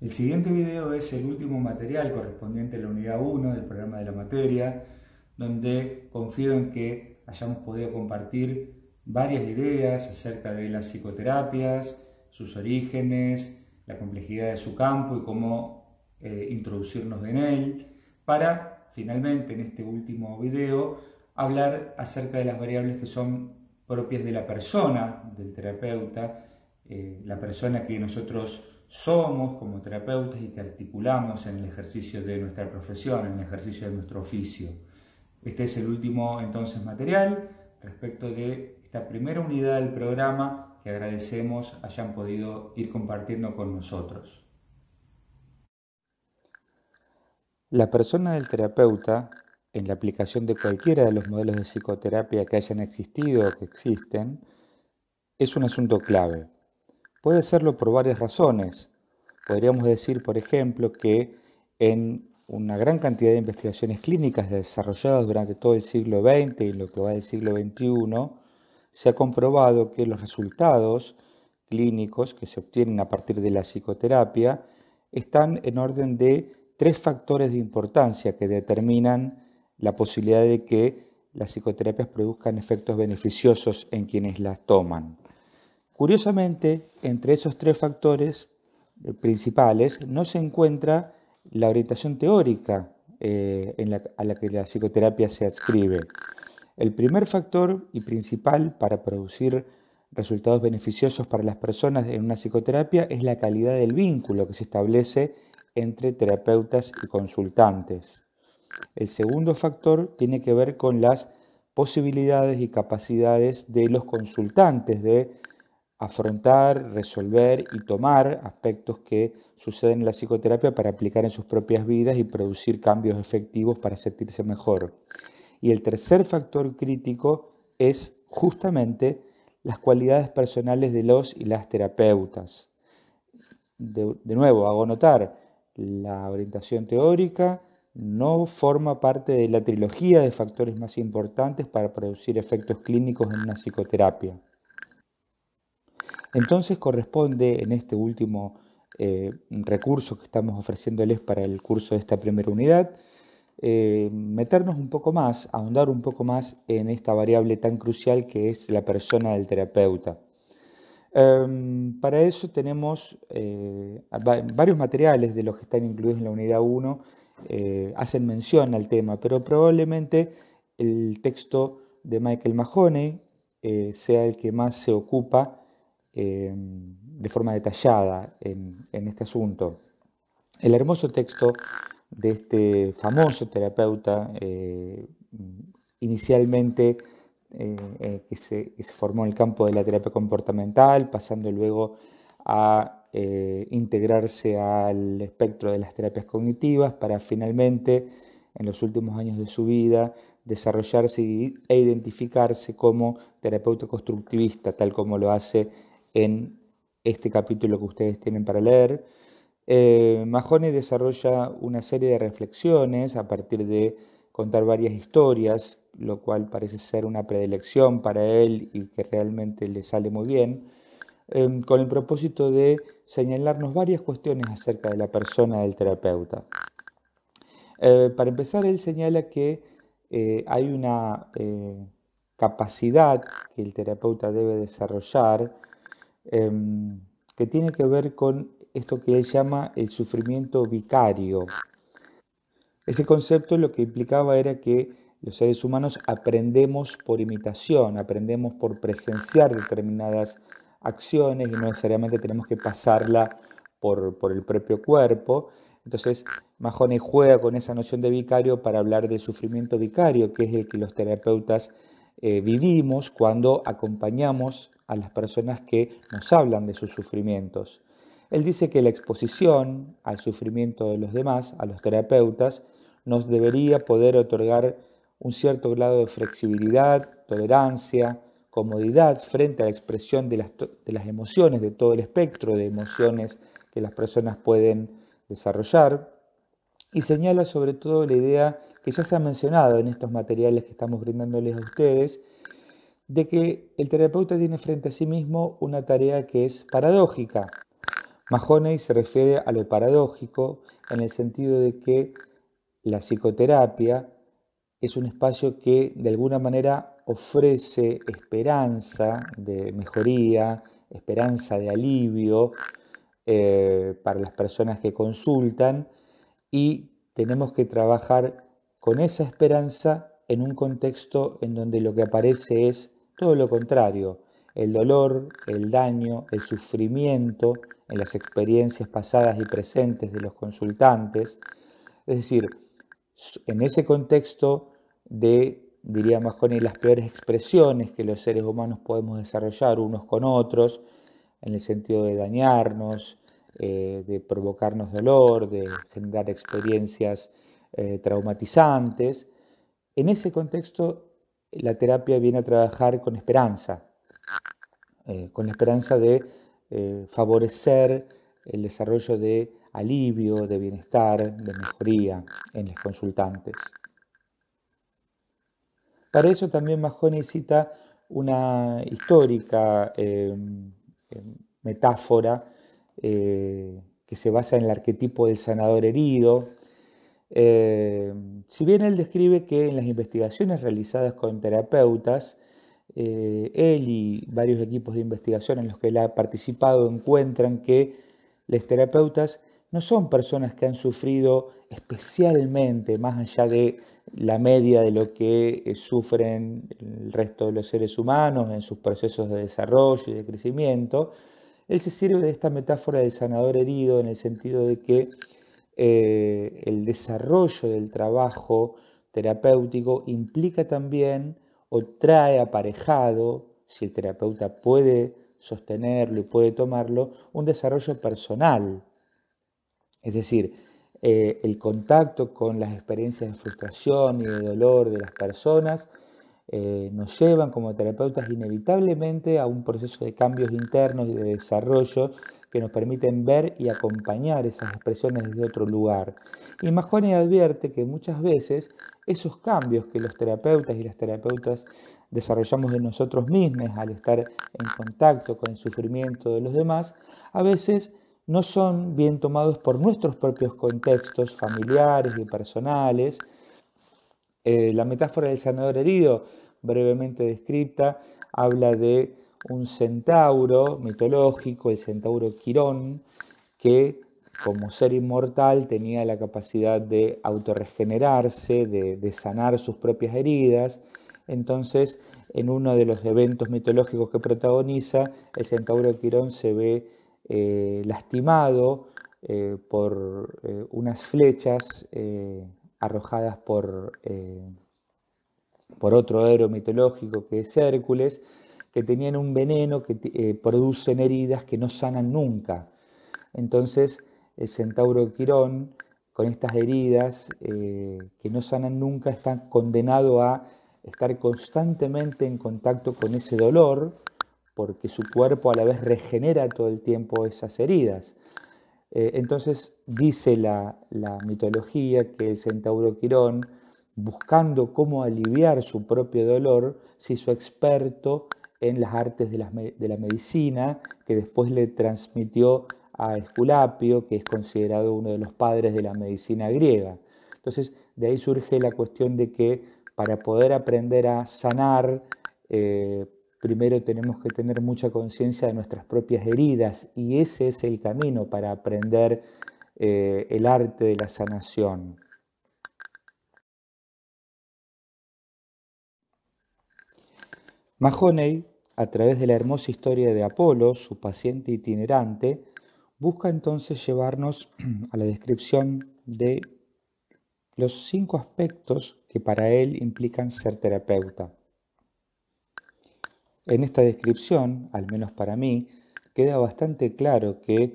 El siguiente video es el último material correspondiente a la unidad 1 del programa de la materia, donde confío en que hayamos podido compartir varias ideas acerca de las psicoterapias, sus orígenes, la complejidad de su campo y cómo eh, introducirnos en él, para finalmente en este último video hablar acerca de las variables que son propias de la persona, del terapeuta, eh, la persona que nosotros somos como terapeutas y que articulamos en el ejercicio de nuestra profesión, en el ejercicio de nuestro oficio. Este es el último entonces material respecto de esta primera unidad del programa que agradecemos hayan podido ir compartiendo con nosotros. La persona del terapeuta, en la aplicación de cualquiera de los modelos de psicoterapia que hayan existido o que existen, es un asunto clave. Puede serlo por varias razones. Podríamos decir, por ejemplo, que en una gran cantidad de investigaciones clínicas desarrolladas durante todo el siglo XX y lo que va del siglo XXI, se ha comprobado que los resultados clínicos que se obtienen a partir de la psicoterapia están en orden de tres factores de importancia que determinan la posibilidad de que las psicoterapias produzcan efectos beneficiosos en quienes las toman. Curiosamente, entre esos tres factores eh, principales no se encuentra la orientación teórica eh, a la que la psicoterapia se adscribe. El primer factor y principal para producir resultados beneficiosos para las personas en una psicoterapia es la calidad del vínculo que se establece entre terapeutas y consultantes. El segundo factor tiene que ver con las posibilidades y capacidades de los consultantes de afrontar, resolver y tomar aspectos que suceden en la psicoterapia para aplicar en sus propias vidas y producir cambios efectivos para sentirse mejor. Y el tercer factor crítico es justamente las cualidades personales de los y las terapeutas. De, nuevo, hago notar, la orientación teórica no forma parte de la trilogía de factores más importantes para producir efectos clínicos en una psicoterapia. Entonces corresponde en este último eh, recurso que estamos ofreciéndoles para el curso de esta primera unidad, eh, meternos un poco más, ahondar un poco más en esta variable tan crucial que es la persona del terapeuta. Em, para eso tenemos eh, varios materiales de los que están incluidos en la unidad 1, hacen mención al tema, pero probablemente el texto de Michael Mahoney sea el que más se ocupa Em, de forma detallada en, este asunto. El hermoso texto de este famoso terapeuta, eh, inicialmente eh, eh, que, se, formó en el campo de la terapia comportamental, pasando luego a integrarse al espectro de las terapias cognitivas, para finalmente, en los últimos años de su vida, desarrollarse e identificarse como terapeuta constructivista, tal como lo hace en este capítulo que ustedes tienen para leer. Eh, Mahoney desarrolla una serie de reflexiones a partir de contar varias historias, lo cual parece ser una predilección para él y que realmente le sale muy bien, em, con el propósito de señalarnos varias cuestiones acerca de la persona del terapeuta. Eh, para empezar, él señala que eh, hay una capacidad que el terapeuta debe desarrollar Em, que tiene que ver con esto que él llama el sufrimiento vicario. Ese concepto lo que implicaba era que los seres humanos aprendemos por imitación, aprendemos por presenciar determinadas acciones y no necesariamente tenemos que pasarla por, por el propio cuerpo. Entonces, Mahoney juega con esa noción de vicario para hablar de sufrimiento vicario, que es el que los terapeutas eh, vivimos cuando acompañamos a las personas que nos hablan de sus sufrimientos. Él dice que la exposición al sufrimiento de los demás, a los terapeutas, nos debería poder otorgar un cierto grado de flexibilidad, tolerancia, comodidad frente a la expresión de las, de las emociones, de todo el espectro de emociones que las personas pueden desarrollar. Y señala sobre todo la idea que ya se ha mencionado en estos materiales que estamos brindándoles a ustedes, de que el terapeuta tiene frente a sí mismo una tarea que es paradójica, Mahoney se refiere a lo paradójico en el sentido de que la psicoterapia es un espacio que de alguna manera ofrece esperanza de mejoría, esperanza de alivio eh, para las personas que consultan y tenemos que trabajar con esa esperanza en un contexto en donde lo que aparece es todo lo contrario, el dolor, el daño, el sufrimiento en las experiencias pasadas y presentes de los consultantes. Es decir, en ese contexto de, diría Mahoney, las peores expresiones que los seres humanos podemos desarrollar unos con otros, en el sentido de dañarnos, eh, de provocarnos dolor, de generar experiencias eh, traumatizantes. En ese contexto, la terapia viene a trabajar con esperanza, eh, con la esperanza de favorecer el desarrollo de alivio, de bienestar, de mejoría en los consultantes. Para eso también Mahoney cita una histórica em, em, metáfora eh, que se basa en el arquetipo del sanador herido. Em, si bien él describe que en las investigaciones realizadas con terapeutas, eh, él y varios equipos de investigación en los que él ha participado encuentran que los terapeutas no son personas que han sufrido especialmente, más allá de la media de lo que eh, sufren el resto de los seres humanos en sus procesos de desarrollo y de crecimiento, él se sirve de esta metáfora del sanador herido en el sentido de que eh, el desarrollo del trabajo terapéutico implica también o trae aparejado, si el terapeuta puede sostenerlo y puede tomarlo, un desarrollo personal. Es decir, eh, el contacto con las experiencias de frustración y de dolor de las personas eh, nos llevan como terapeutas inevitablemente a un proceso de cambios internos y de desarrollo que nos permiten ver y acompañar esas expresiones desde otro lugar. Y Mahoney advierte que muchas veces esos cambios que los terapeutas y las terapeutas desarrollamos en nosotros mismos al estar en contacto con el sufrimiento de los demás, a veces no son bien tomados por nuestros propios contextos familiares y personales. Eh, la metáfora del sanador herido, brevemente descrita, habla de un centauro mitológico, el centauro Quirón, que como ser inmortal tenía la capacidad de autorregenerarse, de, de sanar sus propias heridas. Entonces, en uno de los eventos mitológicos que protagoniza, el centauro Quirón se ve eh, lastimado eh, por unas flechas arrojadas por, por otro héroe mitológico que es Hércules, que tenían un veneno que producen heridas que no sanan nunca. Entonces el centauro Quirón, con estas heridas que no sanan nunca, está condenado a estar constantemente en contacto con ese dolor, porque su cuerpo a la vez regenera todo el tiempo esas heridas. Eh, entonces dice la, mitología que el centauro Quirón, buscando cómo aliviar su propio dolor, se hizo experto en las artes de la, medicina, que después le transmitió a Esculapio, que es considerado uno de los padres de la medicina griega. Entonces, de ahí surge la cuestión de que para poder aprender a sanar, eh, primero tenemos que tener mucha conciencia de nuestras propias heridas y ese es el camino para aprender eh, el arte de la sanación. Mahoney, a través de la hermosa historia de Apolo, su paciente itinerante, busca entonces llevarnos a la descripción de los cinco aspectos que para él implican ser terapeuta. En esta descripción, al menos para mí, queda bastante claro que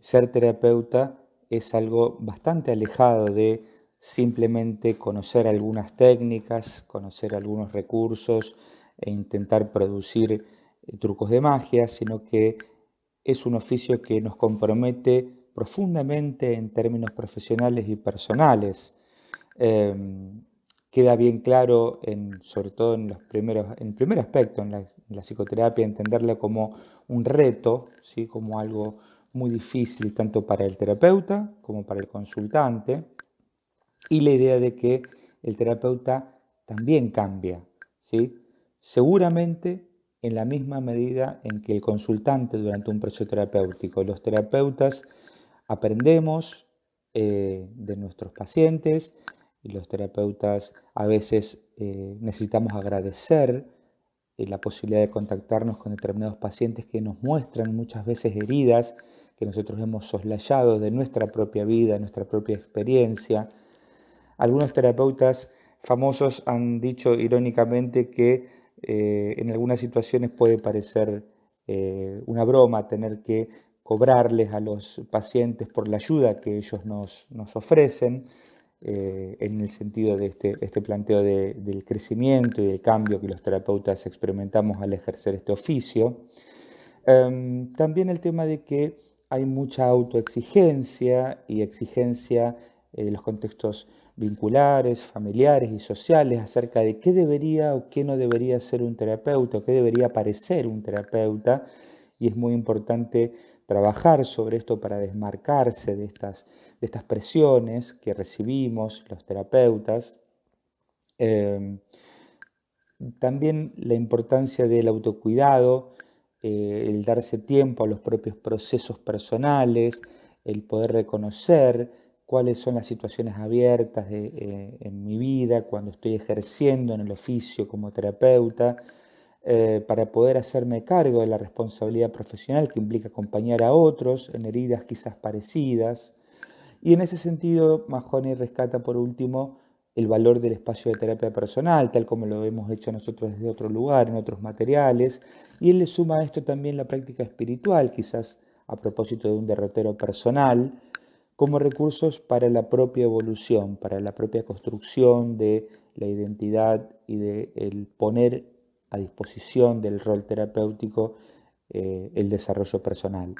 ser terapeuta es algo bastante alejado de simplemente conocer algunas técnicas, conocer algunos recursos e intentar producir eh, trucos de magia, sino que es un oficio que nos compromete profundamente en términos profesionales y personales. Em, queda bien claro, en, sobre todo en, los primeros, el primer aspecto, en la, psicoterapia, entenderla como un reto, ¿sí? como algo muy difícil tanto para el terapeuta como para el consultante y la idea de que el terapeuta también cambia, ¿sí? Seguramente en la misma medida en que el consultante durante un proceso terapéutico. Los terapeutas aprendemos eh, de nuestros pacientes y los terapeutas a veces eh, necesitamos agradecer eh, la posibilidad de contactarnos con determinados pacientes que nos muestran muchas veces heridas que nosotros hemos soslayado de nuestra propia vida, nuestra propia experiencia. Algunos terapeutas famosos han dicho irónicamente que eh, en algunas situaciones puede parecer una broma tener que cobrarles a los pacientes por la ayuda que ellos nos, ofrecen, eh, en el sentido de este, este planteo del crecimiento y del cambio que los terapeutas experimentamos al ejercer este oficio. Em, también el tema de que hay mucha autoexigencia y exigencia de los contextos vinculares, familiares y sociales acerca de qué debería o qué no debería ser un terapeuta, o qué debería parecer un terapeuta, y es muy importante trabajar sobre esto para desmarcarse de estas, de estas presiones que recibimos los terapeutas. Em, también la importancia del autocuidado, eh, el darse tiempo a los propios procesos personales, el poder reconocer cuáles son las situaciones abiertas eh, en mi vida cuando estoy ejerciendo en el oficio como terapeuta, eh, para poder hacerme cargo de la responsabilidad profesional que implica acompañar a otros en heridas quizás parecidas. Y en ese sentido, Mahoney rescata por último el valor del espacio de terapia personal, tal como lo hemos hecho nosotros desde otro lugar, en otros materiales, y él le suma a esto también la práctica espiritual, quizás a propósito de un derrotero personal, como recursos para la propia evolución, para la propia construcción de la identidad y de poner a disposición del rol terapéutico eh, el desarrollo personal.